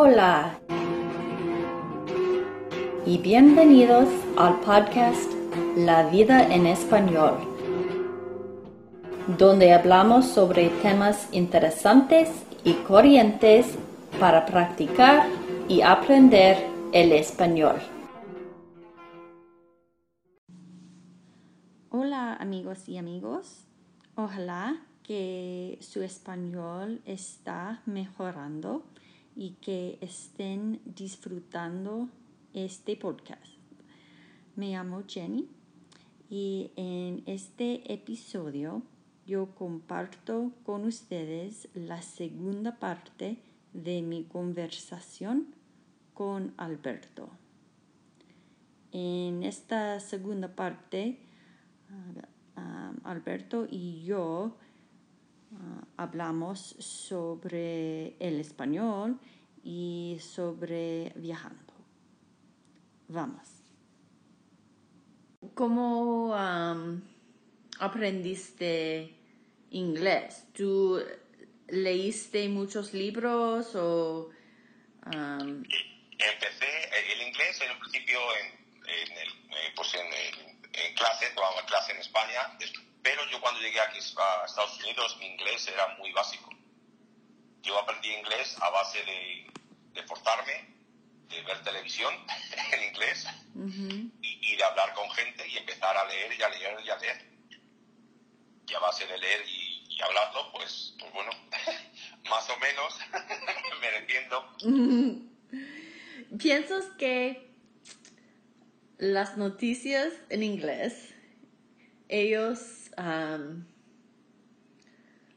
Hola. Y bienvenidos al podcast La vida en español, donde hablamos sobre temas interesantes y corrientes para practicar y aprender el español. Hola amigos y amigos, ojalá que su español está mejorando y que estén disfrutando este podcast. Me llamo Jenny y en este episodio yo comparto con ustedes la segunda parte de mi conversación con Alberto. En esta segunda parte, ah, Alberto y yo Ah, hablamos sobre el español y sobre viajando. Vamos. ¿Cómo aprendiste inglés? ¿Tú leíste muchos libros o...? Empecé el inglés en un principio en, el, eh, pues en, en clase, tomaba clase en España, pero yo cuando llegué aquí a Estados Unidos, mi inglés era muy básico. Yo aprendí inglés a base de, de forzarme, de ver televisión en inglés y, de hablar con gente y empezar a leer y a leer y a leer. Y a base de leer y, y hablarlo, pues, pues bueno, más o menos me entiendo. ¿Piensas que las noticias en inglés, ellos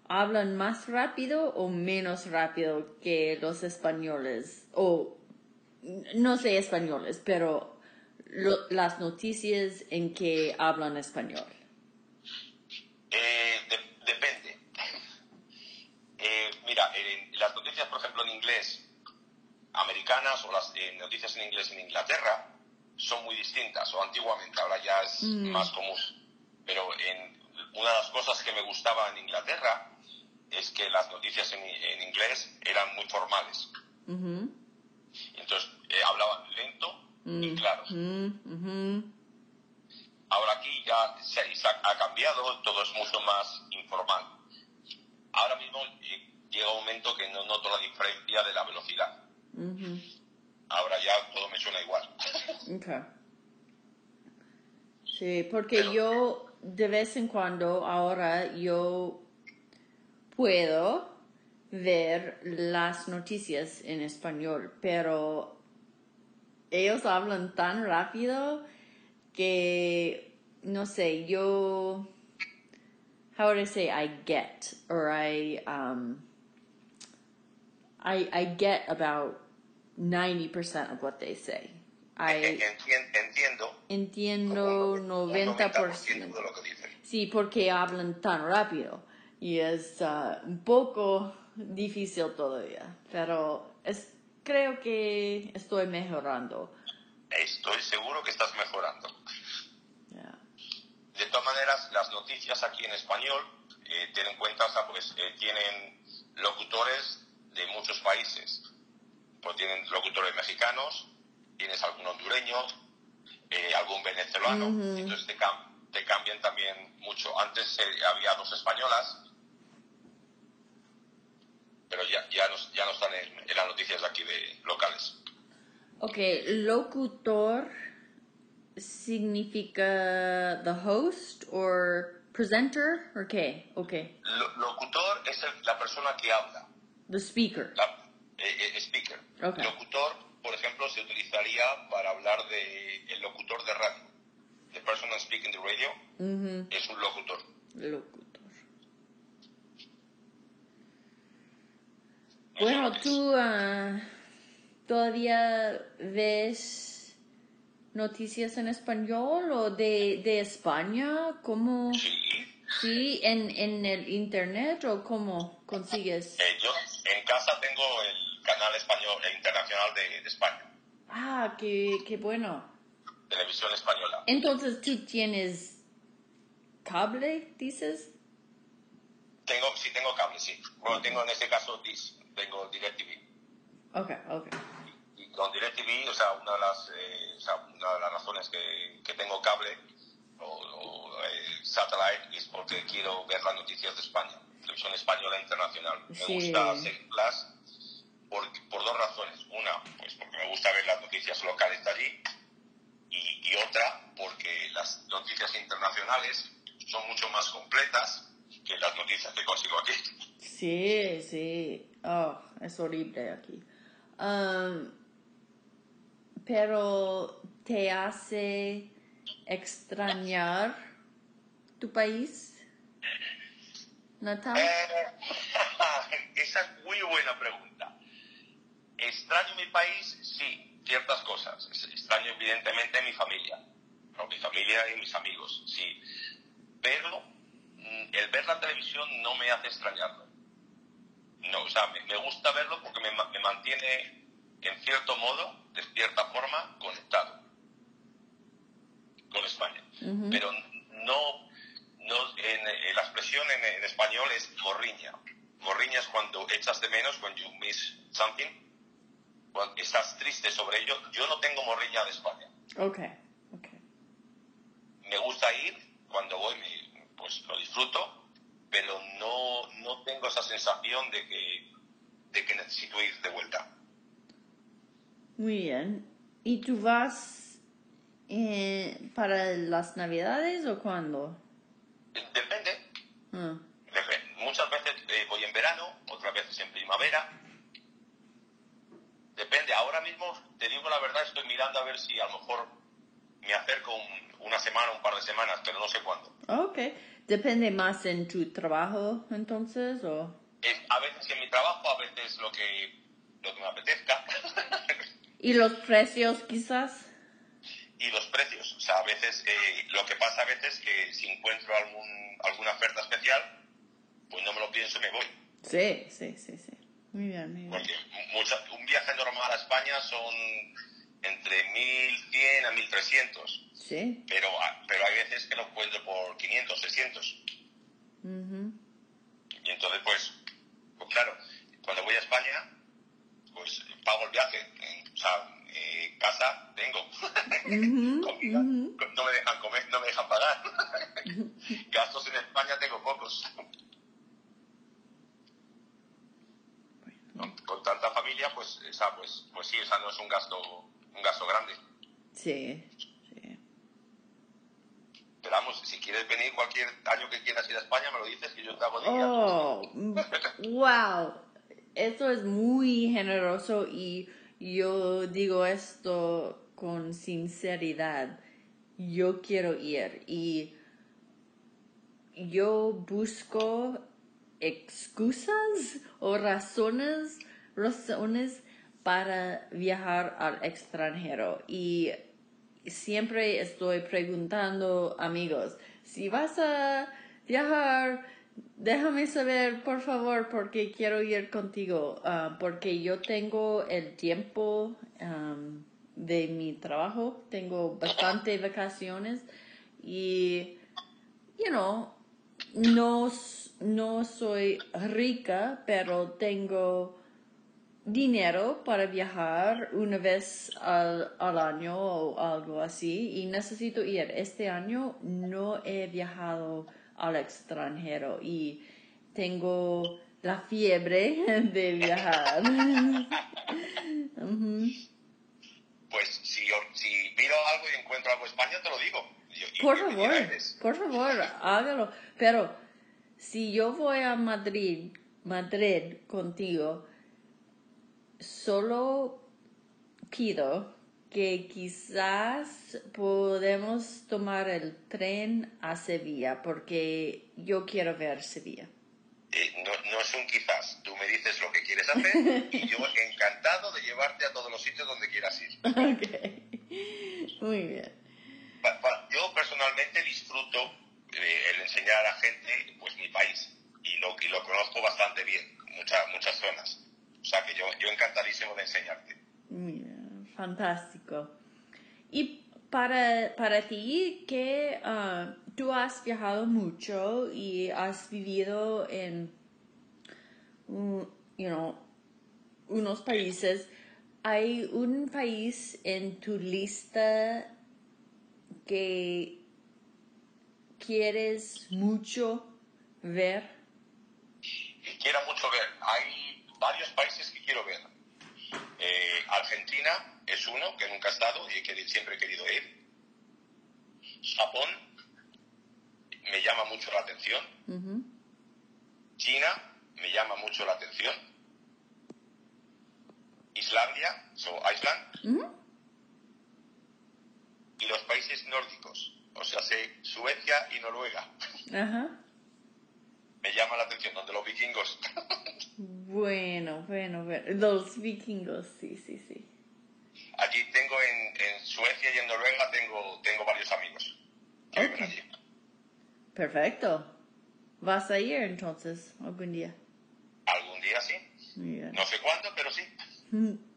hablan más rápido o menos rápido que los españoles o no sé españoles, pero las noticias en que hablan español. Eh, depende. Eh, mira, las noticias, por ejemplo, en inglés americanas o las eh, noticias en inglés en Inglaterra son muy distintas, o antiguamente, ahora ya es mm. más común. Pero en una de las cosas que me gustaba en Inglaterra es que las noticias en, inglés eran muy formales. Entonces eh, hablaban lento y mm. claro. Ahora aquí ya se, ha cambiado, todo es mucho más informal. Ahora mismo eh, llega un momento que no noto la diferencia de la velocidad. Ahora ya todo me suena igual. Sí, porque yo de vez en cuando ahora yo puedo ver las noticias en español, pero ellos hablan tan rápido que no sé, yo how would I say I get or I um I I get about 90% of what they say entiendo. Entiendo 90%. de lo que dicen. Sí, porque hablan tan rápido y es uh, un poco difícil todavía, pero es, creo que estoy mejorando. Estoy seguro que estás mejorando. De todas maneras, las noticias aquí en español, eh, tienen en cuenta, pues eh, tienen locutores de muchos países. Pues tienen locutores mexicanos, tienes algún hondureño, eh, algún venezolano, entonces te, te, cambian también mucho. Antes eh, había dos españolas, pero ya, ya, no, ya no están en, las noticias de aquí de locales. Ok, locutor significa the host or presenter or qué? Okay. locutor es la persona que habla. The speaker. Eh, speaker. Locutor por ejemplo, se utilizaría para hablar de el locutor de radio. The person speaking the radio es un locutor. Locutor. Bueno, tú uh, todavía ves noticias en español o de, de España, ¿cómo? Sí. Sí, en, en el internet o cómo consigues? Eh, yo en casa tengo el canal español e internacional de, España. Ah, qué, qué bueno. Televisión española. Entonces, ¿tú tienes cable, dices? Tengo, sí, tengo cable, sí. Bueno, tengo en ese caso tengo DirecTV. Ok, ok. Y con DirecTV, o sea, una de las, eh, o sea, una de las razones que, que tengo cable o, o eh, satellite es porque quiero ver las noticias de España, televisión española e internacional. Me Sí. gusta seguirlas por, por dos razones. Una, pues porque me gusta ver las noticias locales de allí y, y otra, porque las noticias internacionales son mucho más completas que las noticias que consigo aquí. Sí, sí. Oh, es horrible aquí. Um, pero te hace extrañar tu país, Natal. Eh, esa es muy buena pregunta. ¿Extraño mi país? Sí, ciertas cosas. Extraño evidentemente mi familia. ¿no? Mi familia y mis amigos, sí. Pero mm, el ver la televisión no me hace extrañarlo. No, o sea, me, me gusta verlo porque me, me mantiene, en cierto modo, de cierta forma, conectado con España. Pero no, no en, en la expresión en, en español es morriña. Morriña es cuando echas de menos, when you miss something, cuando estás triste sobre ello. Yo no tengo morriña de España. Ok, ok. Me gusta ir, cuando voy me- pues lo disfruto, pero no, no tengo esa sensación de que, de que necesito ir de vuelta. Muy bien. ¿Y tú vas eh, para las navidades o cuándo? Depende, Ah, Muchas veces eh, voy en verano, otras veces en primavera. Depende. Ahora mismo, te digo la verdad, estoy mirando a ver si a lo mejor me acerco un- una semana, un par de semanas, pero no sé cuándo. ok. ¿Depende más en tu trabajo entonces o...? Eh, a veces en mi trabajo, a veces lo que, lo que me apetezca. ¿Y los precios quizás? y los precios. O sea, a veces, eh, lo que pasa a veces que si encuentro algún, alguna oferta especial, pues no me lo pienso y me voy. Sí, sí, sí, sí. Muy bien, muy bien. Porque mucha- un viaje normal a España son entre 1.100 a 1.300. Sí. pero, pero hay veces que lo encuentro por 500, 600. Ujú. Y entonces, pues, pues claro, cuando voy a España, pues pago el viaje. Eh, O sea, eh, casa tengo. Comida, no me dejan comer, no me dejan pagar. Gastos en España tengo pocos. ¿No? Con tanta pues, esa, pues, pues sí, esa no es un gasto, un gasto grande. Sí, sí. Pero vamos, si quieres venir cualquier año que quieras ir a España, me lo dices que yo te hago. Oh, mm, wow. Eso es muy generoso y yo digo esto con sinceridad. Yo quiero ir y yo busco excusas o razones, razones para viajar al extranjero. Y siempre estoy preguntando amigos, si vas a viajar, déjame saber por favor porque quiero ir contigo, ah, porque yo tengo el tiempo de mi trabajo, tengo bastante vacaciones y, you know, no, no soy rica, pero tengo dinero para viajar una vez al, al año o algo así y necesito ir. Este año no he viajado al extranjero y tengo la fiebre de viajar. Pues si, si miro algo y encuentro algo en España, te lo digo. Y- y- Por favor, por favor, hágalo. Pero si yo voy a Madrid, Madrid contigo, solo pido que quizás podemos tomar el tren a Sevilla porque yo quiero ver Sevilla. Eh, no, no es un quizás. Tú me dices lo que quieres hacer y yo encantado de llevarte a todos los sitios donde quieras ir. Ok, muy bien. Pa- pa- Yo personalmente disfruto eh, el enseñar a la gente pues mi país y lo, y lo conozco bastante bien, muchas muchas zonas. O sea que yo, yo encantadísimo de enseñarte. Fantástico. Y para, para ti, que ah, tú has viajado mucho y has vivido en, you know, unos países. ¿Hay un país en tu lista que quieres mucho ver? Que quiera mucho ver. Hay varios países que quiero ver. Eh, Argentina es uno que nunca he estado y que siempre he querido ir. Japón me llama mucho la atención. China me llama mucho la atención. Islandia, so Iceland. Y los países nórdicos, o sea, Suecia y Noruega. Me llama la atención, donde los vikingos. Bueno, bueno, bueno. Los vikingos, sí, sí, sí. Allí tengo en, Suecia y en Noruega tengo, tengo varios amigos Perfecto. ¿Vas a ir entonces algún día? Algún día sí. No sé cuándo, pero sí. Mm.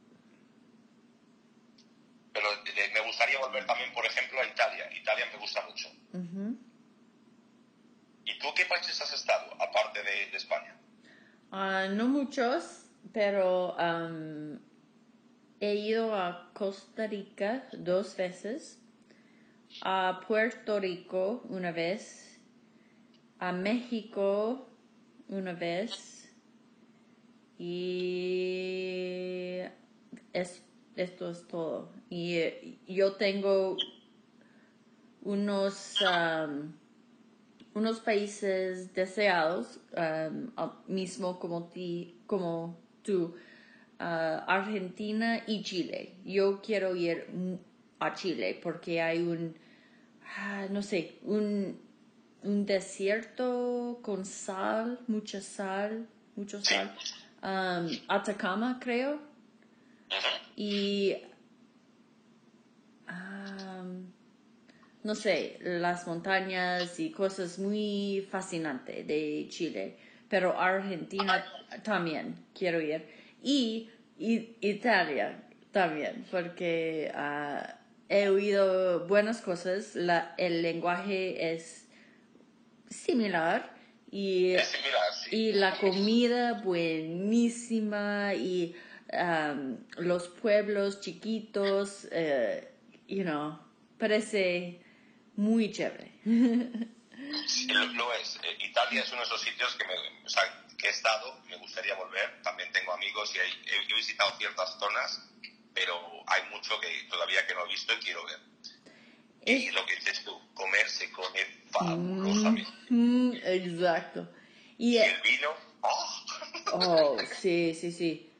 Pero me gustaría volver también, por ejemplo, a Italia. Italia me gusta mucho. ¿Y tú qué países has estado, aparte de, España? Ah, no muchos, pero he ido a Costa Rica dos veces, a Puerto Rico una vez, a México una vez y esto es todo. Y eh, yo tengo unos unos países deseados, um, mismo como, ti, como tú, uh, Argentina y Chile. Yo quiero ir a Chile porque hay un, ah, no sé, un, un desierto con sal, mucha sal, mucho sal. Um, Atacama, creo. Y no sé, las montañas y cosas muy fascinantes de Chile, pero Argentina también quiero ir. Y, Italia también, porque ah, he oído buenas cosas, la, el lenguaje es similar y, y la comida buenísima y los pueblos chiquitos, uh, you know, parece muy chévere. Sí, lo, es. Eh, Italia es uno de esos sitios que, me, o sea, que he estado, me gustaría volver. También tengo amigos y he, visitado ciertas zonas, pero hay mucho que todavía que no he visto y quiero ver. Y lo que dices tú, comer se come fabulosamente. Mm, exacto. Y, el vino, oh. oh. sí, sí, sí.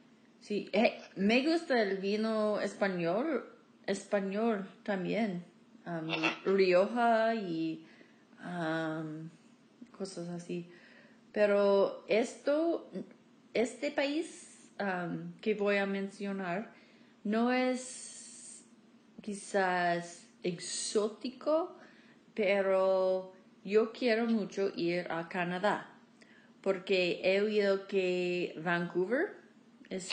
Sí, eh, me gusta el vino español, español también um, Rioja y cosas así. Pero esto, este país que voy a mencionar no es quizás exótico, pero yo quiero mucho ir a Canadá porque he oído que Vancouver es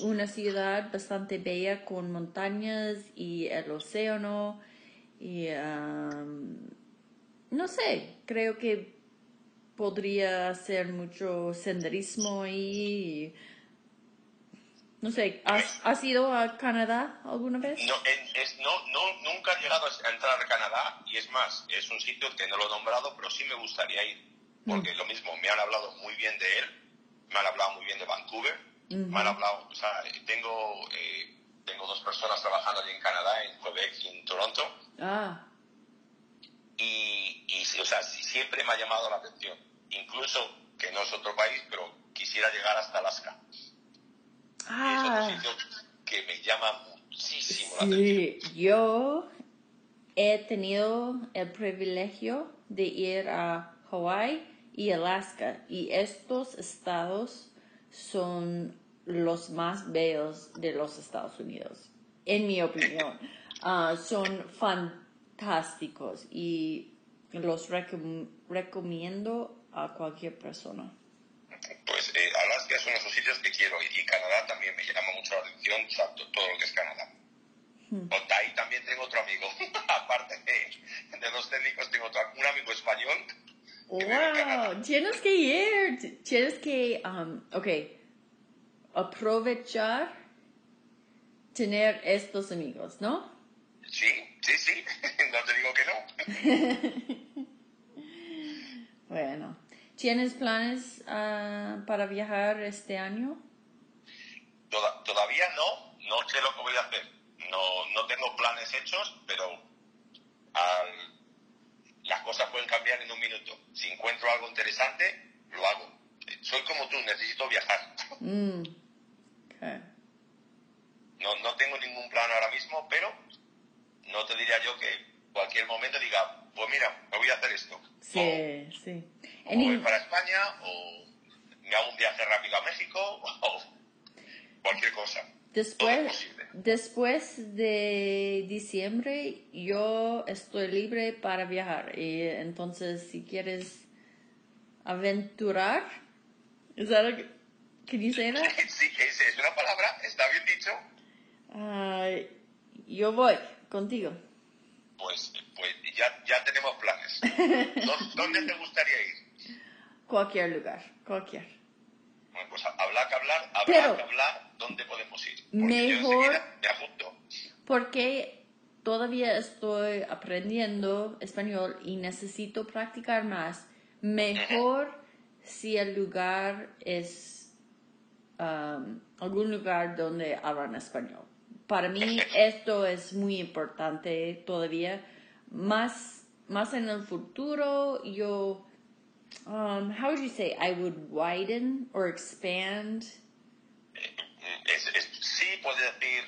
una ciudad bastante bella con montañas y el océano y no sé, creo que podría hacer mucho senderismo y no sé, ¿has, ido a Canadá alguna vez? No, no, no, nunca he llegado a entrar a Canadá y es más, es un sitio que no lo he nombrado, pero sí me gustaría ir, porque mm. lo mismo, me han hablado muy bien de él, me han hablado muy bien de Vancouver, me han hablado, o sea, tengo eh, tengo dos personas trabajando allí en Canadá, en Quebec y en Toronto. Ah. Y, y o sea, siempre me ha llamado la atención. Incluso que no es otro país, pero quisiera llegar hasta Alaska. Ah. es otro sitio que me llama muchísimo la atención. Yo he tenido el privilegio de ir a Hawaii y Alaska y estos estados son los más bellos de los Estados Unidos, en mi opinión. Ah, son fantásticos y los recomiendo a cualquier persona. Pues eh, Alaska es uno de esos sitios que quiero y Canadá también me llama mucho la atención, todo lo que es Canadá. Hmm. Ahí también tengo otro amigo, aparte de, los técnicos, tengo otro, un amigo español. wow, tienes que ir, tienes que, um, ok aprovechar tener estos amigos, ¿no? Sí, sí, sí, no te digo que no. bueno, ¿tienes planes ah, para viajar este año? todavía no, no sé lo que voy a hacer. No, no tengo planes hechos, pero las cosas pueden cambiar en un minuto. Si encuentro algo interesante, lo hago. Soy como tú, necesito viajar. Mm. No, no tengo ningún plan ahora mismo, pero no te diría yo que cualquier momento diga, pues mira, me voy a hacer esto. Sí, sí. O voy para España, o me hago un viaje rápido a México, o cualquier cosa. Después, después de diciembre yo estoy libre para viajar y entonces si quieres aventurar, ¿es that? Sí, es una palabra, está bien dicho. yo voy contigo. Pues, pues ya, ya tenemos planes. ¿Dónde te gustaría ir? Cualquier lugar, cualquier. Bueno, pues hablar que hablar, hablar que hablar, ¿dónde podemos ir? Porque mejor, yo me apunto. Porque todavía estoy aprendiendo español y necesito practicar más. Mejor si el lugar es um, algún lugar donde hablan español para mí esto es muy importante todavía. Más, más en el futuro, yo, um, how would you say, I would widen or expand? sí, puede decir,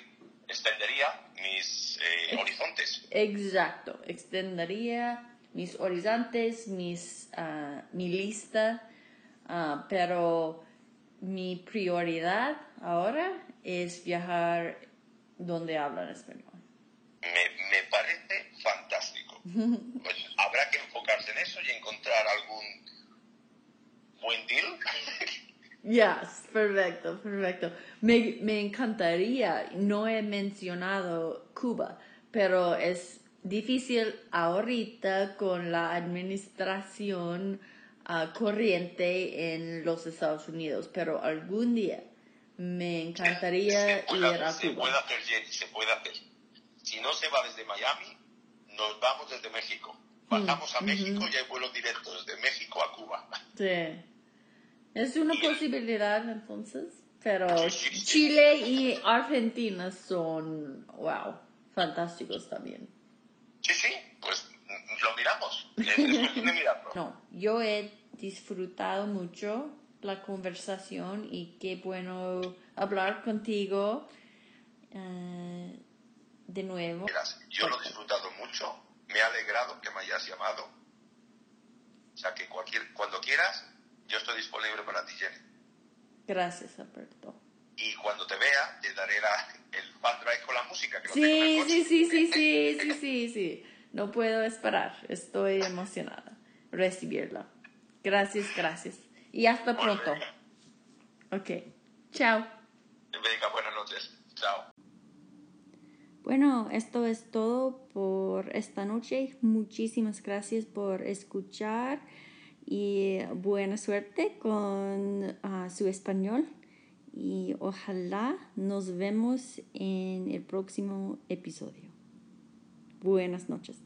extendería mis eh, horizontes. Exacto, extendería mis horizontes, mis, uh, mi lista, uh, pero mi prioridad ahora es viajar donde hablan español. Me, me parece fantástico. Pues habrá que enfocarse en eso y encontrar algún buen deal. Yes, perfecto, perfecto. Me, me encantaría, no he mencionado Cuba, pero es difícil ahorita con la administración uh, corriente en los Estados Unidos, pero algún día me encantaría ir a Cuba. Se puede hacer, se puede hacer. Si no se va desde Miami, nos vamos desde México. Bajamos a mm, México y hay vuelos directos de México a Cuba. Sí. Es una posibilidad entonces, pero Chile y Argentina son, wow, fantásticos también. Sí, sí, pues lo no, yo he disfrutado mucho la conversación y qué bueno hablar contigo eh, de nuevo. yo lo he disfrutado mucho, me ha alegrado que me hayas llamado. O sea que cualquier, cuando quieras, yo estoy disponible para ti, Jenny. Gracias, Alberto. Y cuando te vea, te daré el fan drive con la música. Que sí, sí, sí, sí, sí, sí, sí, sí. No puedo esperar. Estoy emocionada. Recibirla. Gracias, gracias. Y hasta pronto. Ok. Chao. Venga, buenas noches. Chao. Bueno, esto es todo por esta noche. Muchísimas gracias por escuchar y buena suerte con ah, su español. Y ojalá nos vemos en el próximo episodio. Buenas noches.